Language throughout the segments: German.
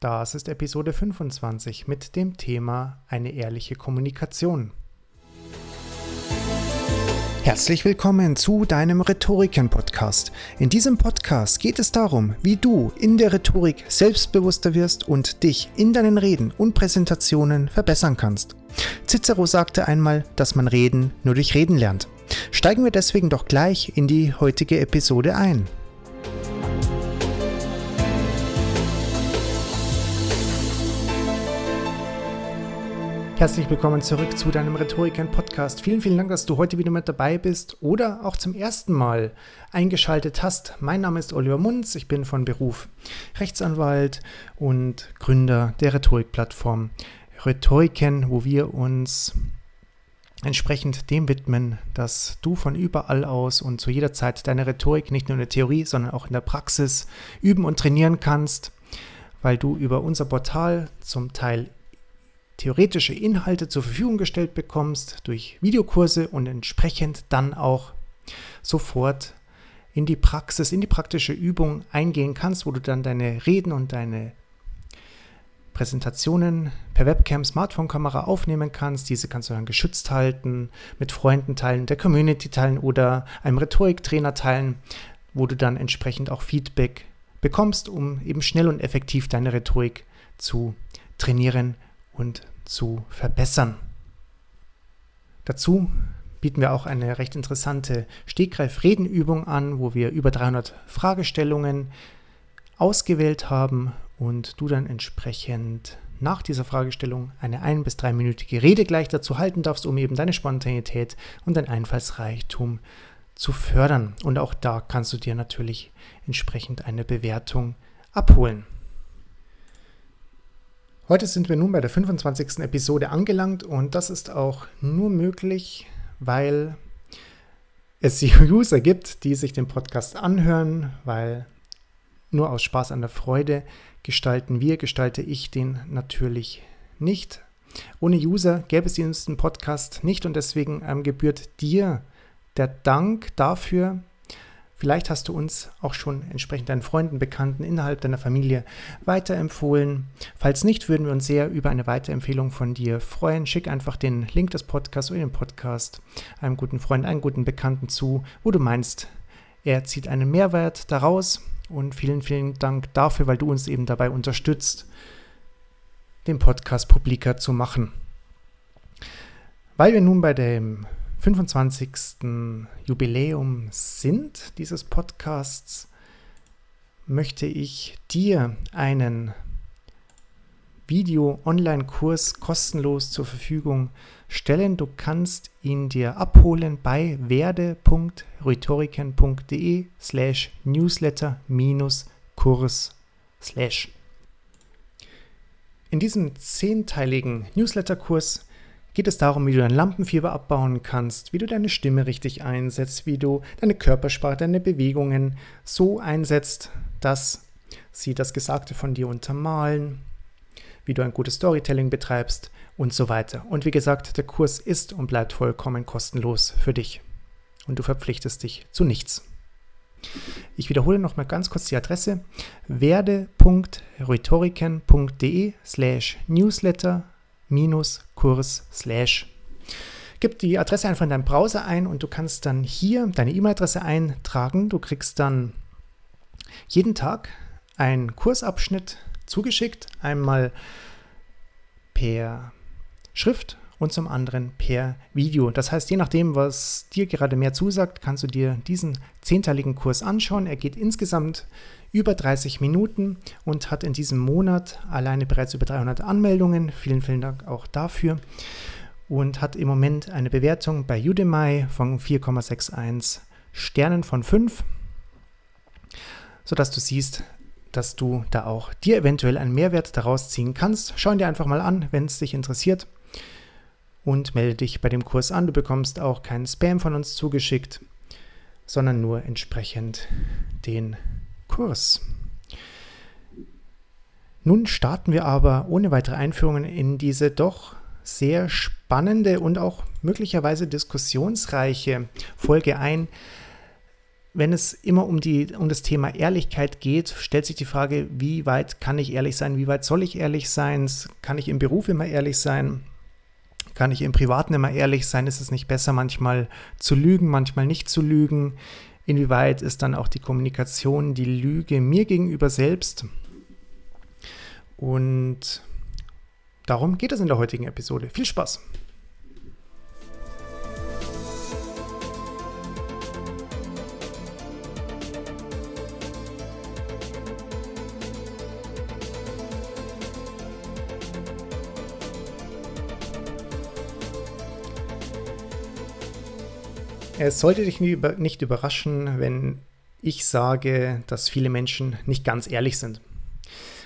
Das ist Episode 25 mit dem Thema eine ehrliche Kommunikation. Herzlich willkommen zu deinem Rhetoriken-Podcast. In diesem Podcast geht es darum, wie du in der Rhetorik selbstbewusster wirst und dich in deinen Reden und Präsentationen verbessern kannst. Cicero sagte einmal, dass man Reden nur durch Reden lernt. Steigen wir deswegen doch gleich in die heutige Episode ein. Herzlich willkommen zurück zu deinem Rhetoriken-Podcast. Vielen, vielen Dank, dass du heute wieder mit dabei bist oder auch zum ersten Mal eingeschaltet hast. Mein Name ist Oliver Munz, ich bin von Beruf Rechtsanwalt und Gründer der Rhetorikplattform Rhetoriken, wo wir uns entsprechend dem widmen, dass du von überall aus und zu jeder Zeit deine Rhetorik nicht nur in der Theorie, sondern auch in der Praxis üben und trainieren kannst, weil du über unser Portal zum Teil theoretische Inhalte zur Verfügung gestellt bekommst durch Videokurse und entsprechend dann auch sofort in die Praxis, in die praktische Übung eingehen kannst, wo du dann deine Reden und deine Präsentationen per Webcam, Smartphone-Kamera aufnehmen kannst. Diese kannst du dann geschützt halten, mit Freunden teilen, der Community teilen oder einem Rhetoriktrainer teilen, wo du dann entsprechend auch Feedback bekommst, um eben schnell und effektiv deine Rhetorik zu trainieren und zu verbessern. Dazu bieten wir auch eine recht interessante Stegreif-Redenübung an, wo wir über 300 Fragestellungen ausgewählt haben und du dann entsprechend nach dieser Fragestellung eine ein- bis dreiminütige Rede gleich dazu halten darfst, um eben deine Spontanität und dein Einfallsreichtum zu fördern. Und auch da kannst du dir natürlich entsprechend eine Bewertung abholen. Heute sind wir nun bei der 25. Episode angelangt und das ist auch nur möglich, weil es User gibt, die sich den Podcast anhören, weil nur aus Spaß an der Freude gestalten wir, gestalte ich den natürlich nicht. Ohne User gäbe es diesen Podcast nicht und deswegen ähm, gebührt dir der Dank dafür, Vielleicht hast du uns auch schon entsprechend deinen Freunden, Bekannten innerhalb deiner Familie weiterempfohlen. Falls nicht, würden wir uns sehr über eine Weiterempfehlung von dir freuen. Schick einfach den Link des Podcasts oder den Podcast einem guten Freund, einem guten Bekannten zu, wo du meinst, er zieht einen Mehrwert daraus. Und vielen, vielen Dank dafür, weil du uns eben dabei unterstützt, den Podcast publiker zu machen. Weil wir nun bei dem 25. Jubiläum sind dieses Podcasts, möchte ich dir einen Video-Online-Kurs kostenlos zur Verfügung stellen. Du kannst ihn dir abholen bei werde.rhetoriken.de slash newsletter Kurs slash. In diesem zehnteiligen Newsletter-Kurs geht es darum, wie du dein Lampenfieber abbauen kannst, wie du deine Stimme richtig einsetzt, wie du deine Körpersprache, deine Bewegungen so einsetzt, dass sie das Gesagte von dir untermalen, wie du ein gutes Storytelling betreibst und so weiter. Und wie gesagt, der Kurs ist und bleibt vollkommen kostenlos für dich. Und du verpflichtest dich zu nichts. Ich wiederhole nochmal ganz kurz die Adresse werde.rhetoriken.de slash newsletter kurs slash. Gib die Adresse einfach in deinem Browser ein und du kannst dann hier deine E-Mail-Adresse eintragen. Du kriegst dann jeden Tag einen Kursabschnitt zugeschickt, einmal per Schrift und zum anderen per Video. Das heißt, je nachdem, was dir gerade mehr zusagt, kannst du dir diesen zehnteiligen Kurs anschauen. Er geht insgesamt über 30 Minuten und hat in diesem Monat alleine bereits über 300 Anmeldungen. Vielen, vielen Dank auch dafür. Und hat im Moment eine Bewertung bei Udemy von 4,61 Sternen von 5, sodass du siehst, dass du da auch dir eventuell einen Mehrwert daraus ziehen kannst. Schau ihn dir einfach mal an, wenn es dich interessiert. Und melde dich bei dem Kurs an. Du bekommst auch keinen Spam von uns zugeschickt, sondern nur entsprechend den Kurs. Nun starten wir aber ohne weitere Einführungen in diese doch sehr spannende und auch möglicherweise diskussionsreiche Folge ein. wenn es immer um, die, um das Thema Ehrlichkeit geht, stellt sich die Frage, wie weit kann ich ehrlich sein, wie weit soll ich ehrlich sein, kann ich im Beruf immer ehrlich sein, kann ich im Privaten immer ehrlich sein, ist es nicht besser manchmal zu lügen, manchmal nicht zu lügen, inwieweit ist dann auch die Kommunikation, die Lüge mir gegenüber selbst und darum geht es in der heutigen Episode. Viel Spaß! Es sollte dich nicht überraschen, wenn ich sage, dass viele Menschen nicht ganz ehrlich sind.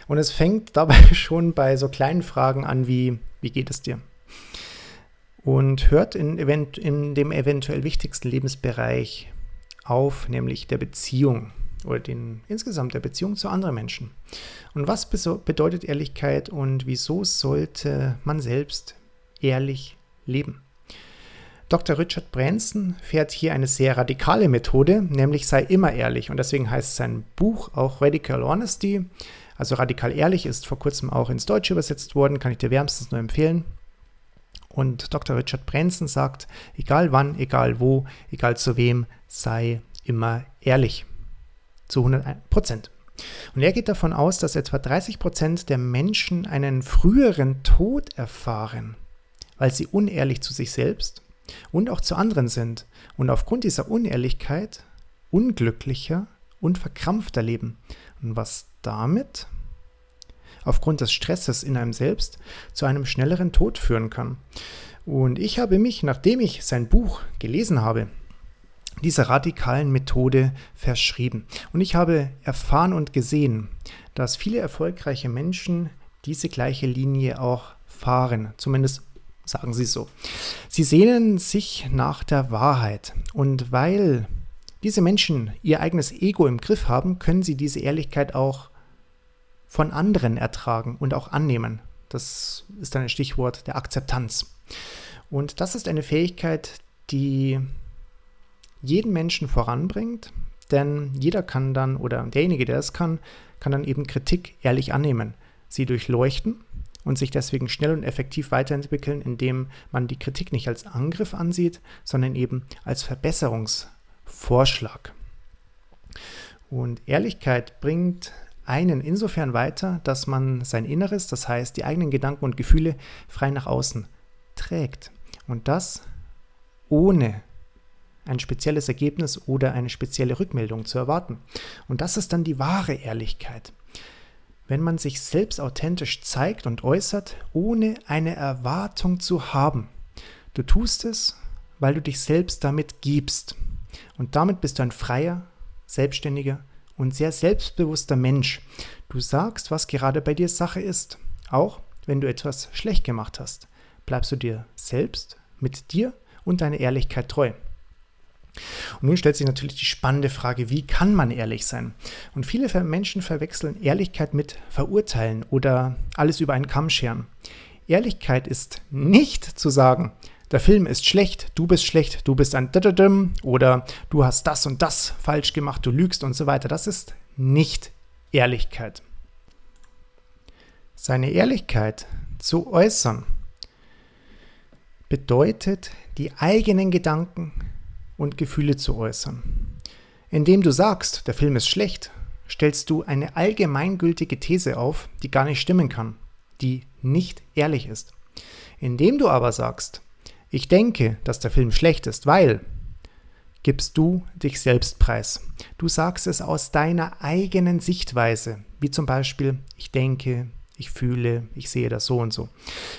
Und es fängt dabei schon bei so kleinen Fragen an wie, wie geht es dir? Und hört in, in dem eventuell wichtigsten Lebensbereich auf, nämlich der Beziehung oder den, insgesamt der Beziehung zu anderen Menschen. Und was bedeutet Ehrlichkeit und wieso sollte man selbst ehrlich leben? Dr. Richard Branson fährt hier eine sehr radikale Methode, nämlich sei immer ehrlich. Und deswegen heißt sein Buch auch Radical Honesty. Also radikal ehrlich ist vor kurzem auch ins Deutsche übersetzt worden, kann ich dir wärmstens nur empfehlen. Und Dr. Richard Branson sagt, egal wann, egal wo, egal zu wem, sei immer ehrlich. Zu 100 Prozent. Und er geht davon aus, dass etwa 30 Prozent der Menschen einen früheren Tod erfahren, weil sie unehrlich zu sich selbst und auch zu anderen sind und aufgrund dieser Unehrlichkeit unglücklicher und verkrampfter leben. Und was damit aufgrund des Stresses in einem selbst zu einem schnelleren Tod führen kann. Und ich habe mich, nachdem ich sein Buch gelesen habe, dieser radikalen Methode verschrieben. Und ich habe erfahren und gesehen, dass viele erfolgreiche Menschen diese gleiche Linie auch fahren, zumindest sagen sie so. Sie sehnen sich nach der Wahrheit. Und weil diese Menschen ihr eigenes Ego im Griff haben, können sie diese Ehrlichkeit auch von anderen ertragen und auch annehmen. Das ist ein Stichwort der Akzeptanz. Und das ist eine Fähigkeit, die jeden Menschen voranbringt, denn jeder kann dann, oder derjenige, der es kann, kann dann eben Kritik ehrlich annehmen, sie durchleuchten und sich deswegen schnell und effektiv weiterentwickeln, indem man die Kritik nicht als Angriff ansieht, sondern eben als Verbesserungsvorschlag. Und Ehrlichkeit bringt einen insofern weiter, dass man sein Inneres, das heißt die eigenen Gedanken und Gefühle, frei nach außen trägt. Und das ohne ein spezielles Ergebnis oder eine spezielle Rückmeldung zu erwarten. Und das ist dann die wahre Ehrlichkeit wenn man sich selbst authentisch zeigt und äußert, ohne eine Erwartung zu haben. Du tust es, weil du dich selbst damit gibst. Und damit bist du ein freier, selbstständiger und sehr selbstbewusster Mensch. Du sagst, was gerade bei dir Sache ist, auch wenn du etwas schlecht gemacht hast. Bleibst du dir selbst, mit dir und deiner Ehrlichkeit treu. Und nun stellt sich natürlich die spannende Frage, wie kann man ehrlich sein? Und viele Menschen verwechseln Ehrlichkeit mit Verurteilen oder alles über einen Kamm scheren. Ehrlichkeit ist nicht zu sagen, der Film ist schlecht, du bist schlecht, du bist ein Dadadum oder du hast das und das falsch gemacht, du lügst und so weiter. Das ist nicht Ehrlichkeit. Seine Ehrlichkeit zu äußern bedeutet, die eigenen Gedanken, und Gefühle zu äußern. Indem du sagst, der Film ist schlecht, stellst du eine allgemeingültige These auf, die gar nicht stimmen kann, die nicht ehrlich ist. Indem du aber sagst, ich denke, dass der Film schlecht ist, weil, gibst du dich selbst preis. Du sagst es aus deiner eigenen Sichtweise, wie zum Beispiel, ich denke, ich fühle, ich sehe das so und so.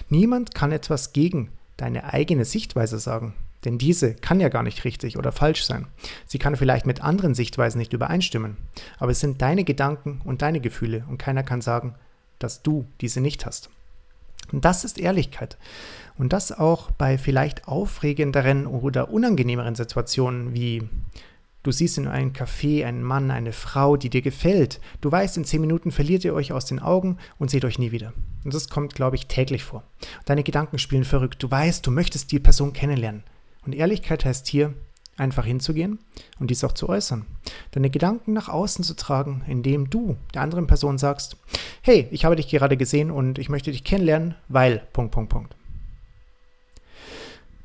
Niemand kann etwas gegen deine eigene Sichtweise sagen. Denn diese kann ja gar nicht richtig oder falsch sein. Sie kann vielleicht mit anderen Sichtweisen nicht übereinstimmen. Aber es sind deine Gedanken und deine Gefühle und keiner kann sagen, dass du diese nicht hast. Und das ist Ehrlichkeit. Und das auch bei vielleicht aufregenderen oder unangenehmeren Situationen wie Du siehst in einem Café einen Mann, eine Frau, die dir gefällt. Du weißt, in zehn Minuten verliert ihr euch aus den Augen und seht euch nie wieder. Und das kommt, glaube ich, täglich vor. Deine Gedanken spielen verrückt. Du weißt, du möchtest die Person kennenlernen. Und Ehrlichkeit heißt hier, einfach hinzugehen und dies auch zu äußern. Deine Gedanken nach außen zu tragen, indem du der anderen Person sagst, hey, ich habe dich gerade gesehen und ich möchte dich kennenlernen, weil.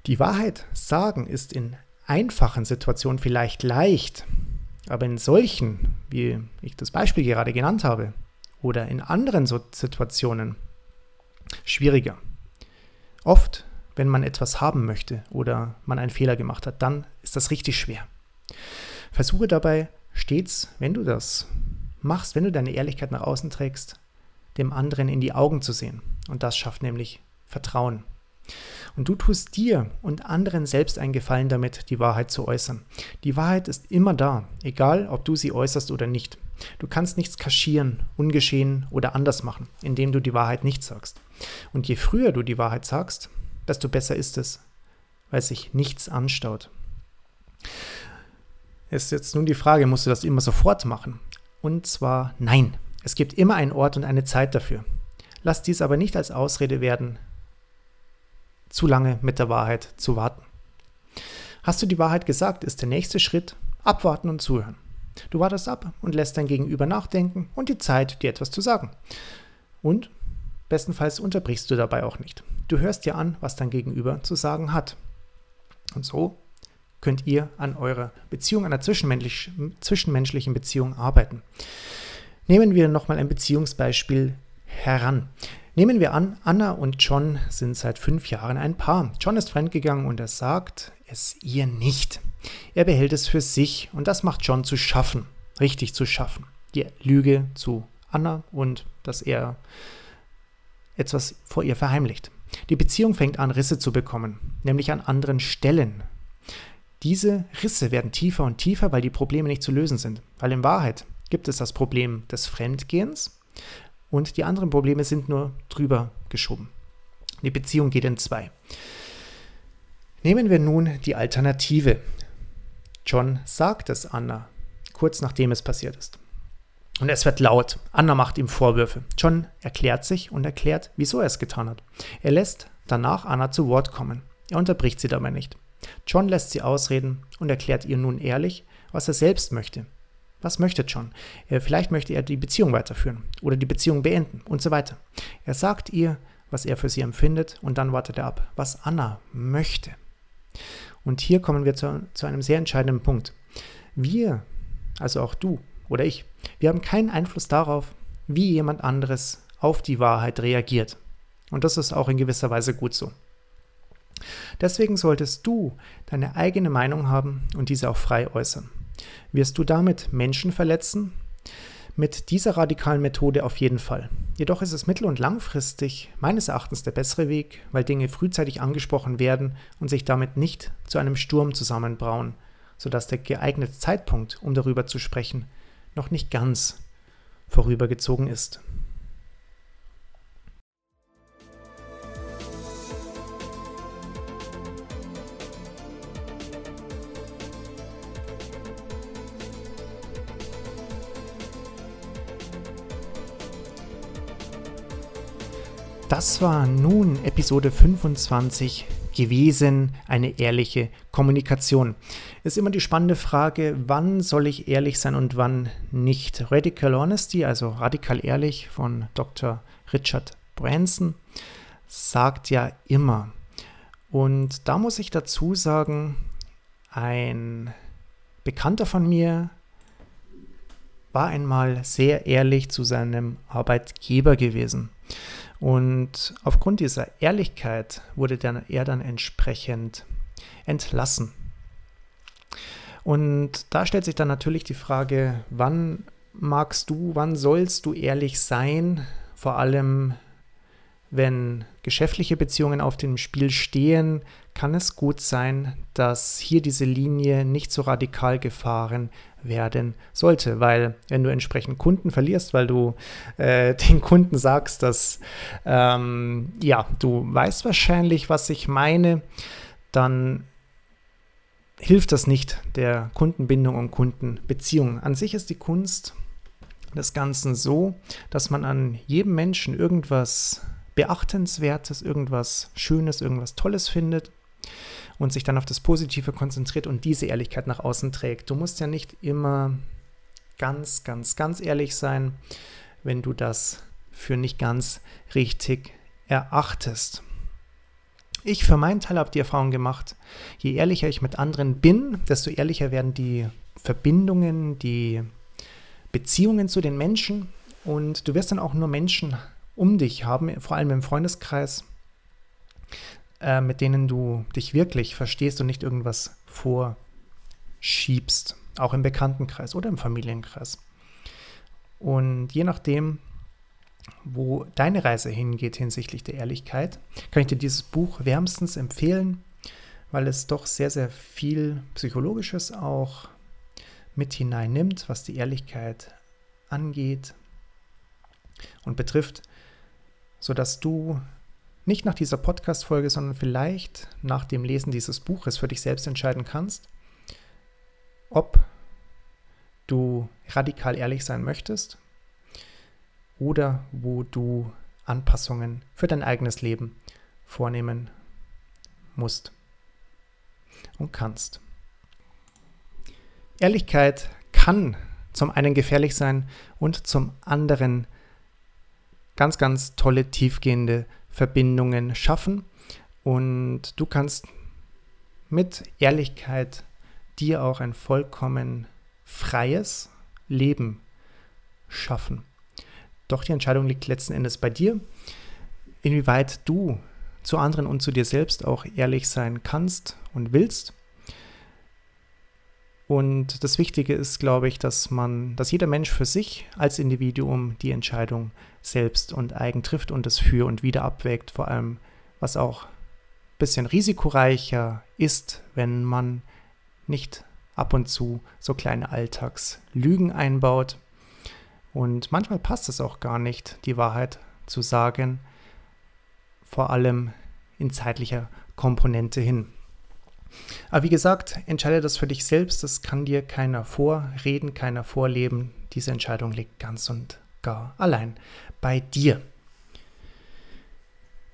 Die Wahrheit sagen ist in einfachen Situationen vielleicht leicht, aber in solchen, wie ich das Beispiel gerade genannt habe, oder in anderen Situationen schwieriger. Oft wenn man etwas haben möchte oder man einen Fehler gemacht hat, dann ist das richtig schwer. Versuche dabei stets, wenn du das machst, wenn du deine Ehrlichkeit nach außen trägst, dem anderen in die Augen zu sehen. Und das schafft nämlich Vertrauen. Und du tust dir und anderen selbst einen Gefallen damit, die Wahrheit zu äußern. Die Wahrheit ist immer da, egal ob du sie äußerst oder nicht. Du kannst nichts kaschieren, ungeschehen oder anders machen, indem du die Wahrheit nicht sagst. Und je früher du die Wahrheit sagst, desto besser ist es, weil sich nichts anstaut. Es ist jetzt nun die Frage, musst du das immer sofort machen? Und zwar nein. Es gibt immer einen Ort und eine Zeit dafür. Lass dies aber nicht als Ausrede werden, zu lange mit der Wahrheit zu warten. Hast du die Wahrheit gesagt, ist der nächste Schritt abwarten und zuhören. Du wartest ab und lässt dein Gegenüber nachdenken und die Zeit, dir etwas zu sagen. Und bestenfalls unterbrichst du dabei auch nicht. Du hörst dir an, was dein Gegenüber zu sagen hat. Und so könnt ihr an eurer Beziehung, einer zwischenmenschlich, zwischenmenschlichen Beziehung arbeiten. Nehmen wir nochmal ein Beziehungsbeispiel heran. Nehmen wir an, Anna und John sind seit fünf Jahren ein Paar. John ist fremdgegangen und er sagt es ihr nicht. Er behält es für sich und das macht John zu schaffen, richtig zu schaffen. Die Lüge zu Anna und dass er etwas vor ihr verheimlicht. Die Beziehung fängt an, Risse zu bekommen, nämlich an anderen Stellen. Diese Risse werden tiefer und tiefer, weil die Probleme nicht zu lösen sind. Weil in Wahrheit gibt es das Problem des Fremdgehens und die anderen Probleme sind nur drüber geschoben. Die Beziehung geht in zwei. Nehmen wir nun die Alternative. John sagt es Anna, kurz nachdem es passiert ist. Und es wird laut. Anna macht ihm Vorwürfe. John erklärt sich und erklärt, wieso er es getan hat. Er lässt danach Anna zu Wort kommen. Er unterbricht sie dabei nicht. John lässt sie ausreden und erklärt ihr nun ehrlich, was er selbst möchte. Was möchte John? Er, vielleicht möchte er die Beziehung weiterführen oder die Beziehung beenden und so weiter. Er sagt ihr, was er für sie empfindet und dann wartet er ab, was Anna möchte. Und hier kommen wir zu, zu einem sehr entscheidenden Punkt. Wir, also auch du, oder ich. Wir haben keinen Einfluss darauf, wie jemand anderes auf die Wahrheit reagiert. Und das ist auch in gewisser Weise gut so. Deswegen solltest du deine eigene Meinung haben und diese auch frei äußern. Wirst du damit Menschen verletzen? Mit dieser radikalen Methode auf jeden Fall. Jedoch ist es mittel- und langfristig meines Erachtens der bessere Weg, weil Dinge frühzeitig angesprochen werden und sich damit nicht zu einem Sturm zusammenbrauen, sodass der geeignete Zeitpunkt, um darüber zu sprechen, noch nicht ganz vorübergezogen ist. Das war nun Episode 25 gewesen, eine ehrliche Kommunikation. Ist immer die spannende Frage, wann soll ich ehrlich sein und wann nicht. Radical Honesty, also radikal ehrlich von Dr. Richard Branson, sagt ja immer. Und da muss ich dazu sagen, ein Bekannter von mir war einmal sehr ehrlich zu seinem Arbeitgeber gewesen. Und aufgrund dieser Ehrlichkeit wurde er dann entsprechend entlassen. Und da stellt sich dann natürlich die Frage, wann magst du, wann sollst du ehrlich sein, vor allem wenn geschäftliche Beziehungen auf dem Spiel stehen, kann es gut sein, dass hier diese Linie nicht so radikal gefahren werden sollte, weil wenn du entsprechend Kunden verlierst, weil du äh, den Kunden sagst, dass ähm, ja, du weißt wahrscheinlich, was ich meine, dann hilft das nicht der Kundenbindung und Kundenbeziehung. An sich ist die Kunst des Ganzen so, dass man an jedem Menschen irgendwas Beachtenswertes, irgendwas Schönes, irgendwas Tolles findet und sich dann auf das Positive konzentriert und diese Ehrlichkeit nach außen trägt. Du musst ja nicht immer ganz, ganz, ganz ehrlich sein, wenn du das für nicht ganz richtig erachtest. Ich für meinen Teil habe die Erfahrung gemacht, je ehrlicher ich mit anderen bin, desto ehrlicher werden die Verbindungen, die Beziehungen zu den Menschen und du wirst dann auch nur Menschen um dich haben, vor allem im Freundeskreis, äh, mit denen du dich wirklich verstehst und nicht irgendwas vorschiebst, auch im Bekanntenkreis oder im Familienkreis. Und je nachdem, wo deine Reise hingeht hinsichtlich der Ehrlichkeit, kann ich dir dieses Buch wärmstens empfehlen, weil es doch sehr, sehr viel Psychologisches auch mit hineinnimmt, was die Ehrlichkeit angeht und betrifft, sodass du nicht nach dieser Podcast-Folge, sondern vielleicht nach dem Lesen dieses Buches für dich selbst entscheiden kannst, ob du radikal ehrlich sein möchtest oder wo du Anpassungen für dein eigenes Leben vornehmen musst und kannst. Ehrlichkeit kann zum einen gefährlich sein und zum anderen ganz, ganz tolle, tiefgehende Verbindungen schaffen. Und du kannst mit Ehrlichkeit dir auch ein vollkommen freies Leben schaffen. Doch die Entscheidung liegt letzten Endes bei dir, inwieweit du zu anderen und zu dir selbst auch ehrlich sein kannst und willst. Und das Wichtige ist, glaube ich, dass man, dass jeder Mensch für sich als Individuum die Entscheidung selbst und eigen trifft und es für und wieder abwägt, vor allem was auch ein bisschen risikoreicher ist, wenn man nicht ab und zu so kleine Alltagslügen einbaut. Und manchmal passt es auch gar nicht, die Wahrheit zu sagen, vor allem in zeitlicher Komponente hin. Aber wie gesagt, entscheide das für dich selbst, das kann dir keiner vorreden, keiner vorleben. Diese Entscheidung liegt ganz und gar allein bei dir.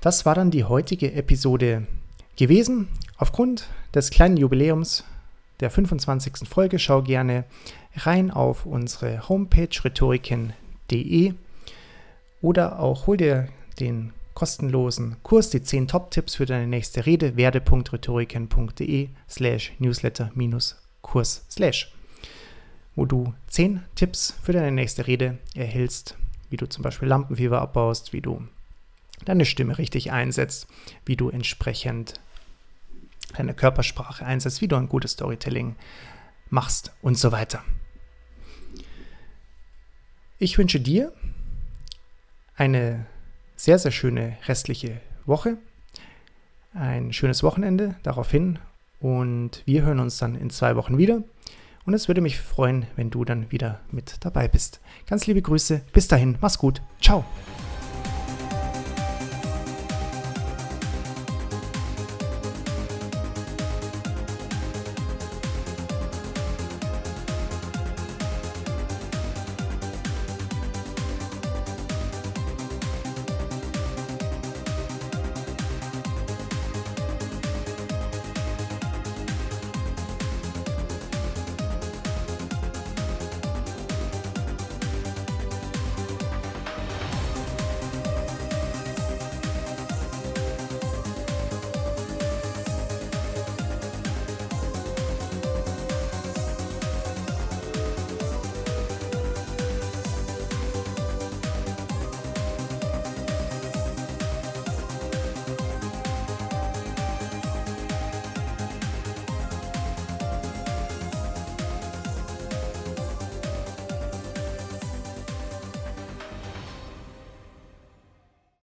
Das war dann die heutige Episode gewesen. Aufgrund des kleinen Jubiläums der 25. Folge schau gerne rein auf unsere Homepage rhetoriken.de oder auch hol dir den kostenlosen Kurs, die 10 Top-Tipps für deine nächste Rede, werde.rhetoriken.de slash newsletter-kurs slash, wo du 10 Tipps für deine nächste Rede erhältst, wie du zum Beispiel Lampenfieber abbaust, wie du deine Stimme richtig einsetzt, wie du entsprechend deine Körpersprache einsetzt, wie du ein gutes Storytelling machst und so weiter. Ich wünsche dir eine sehr, sehr schöne restliche Woche, ein schönes Wochenende daraufhin und wir hören uns dann in zwei Wochen wieder. Und es würde mich freuen, wenn du dann wieder mit dabei bist. Ganz liebe Grüße, bis dahin, mach's gut, ciao.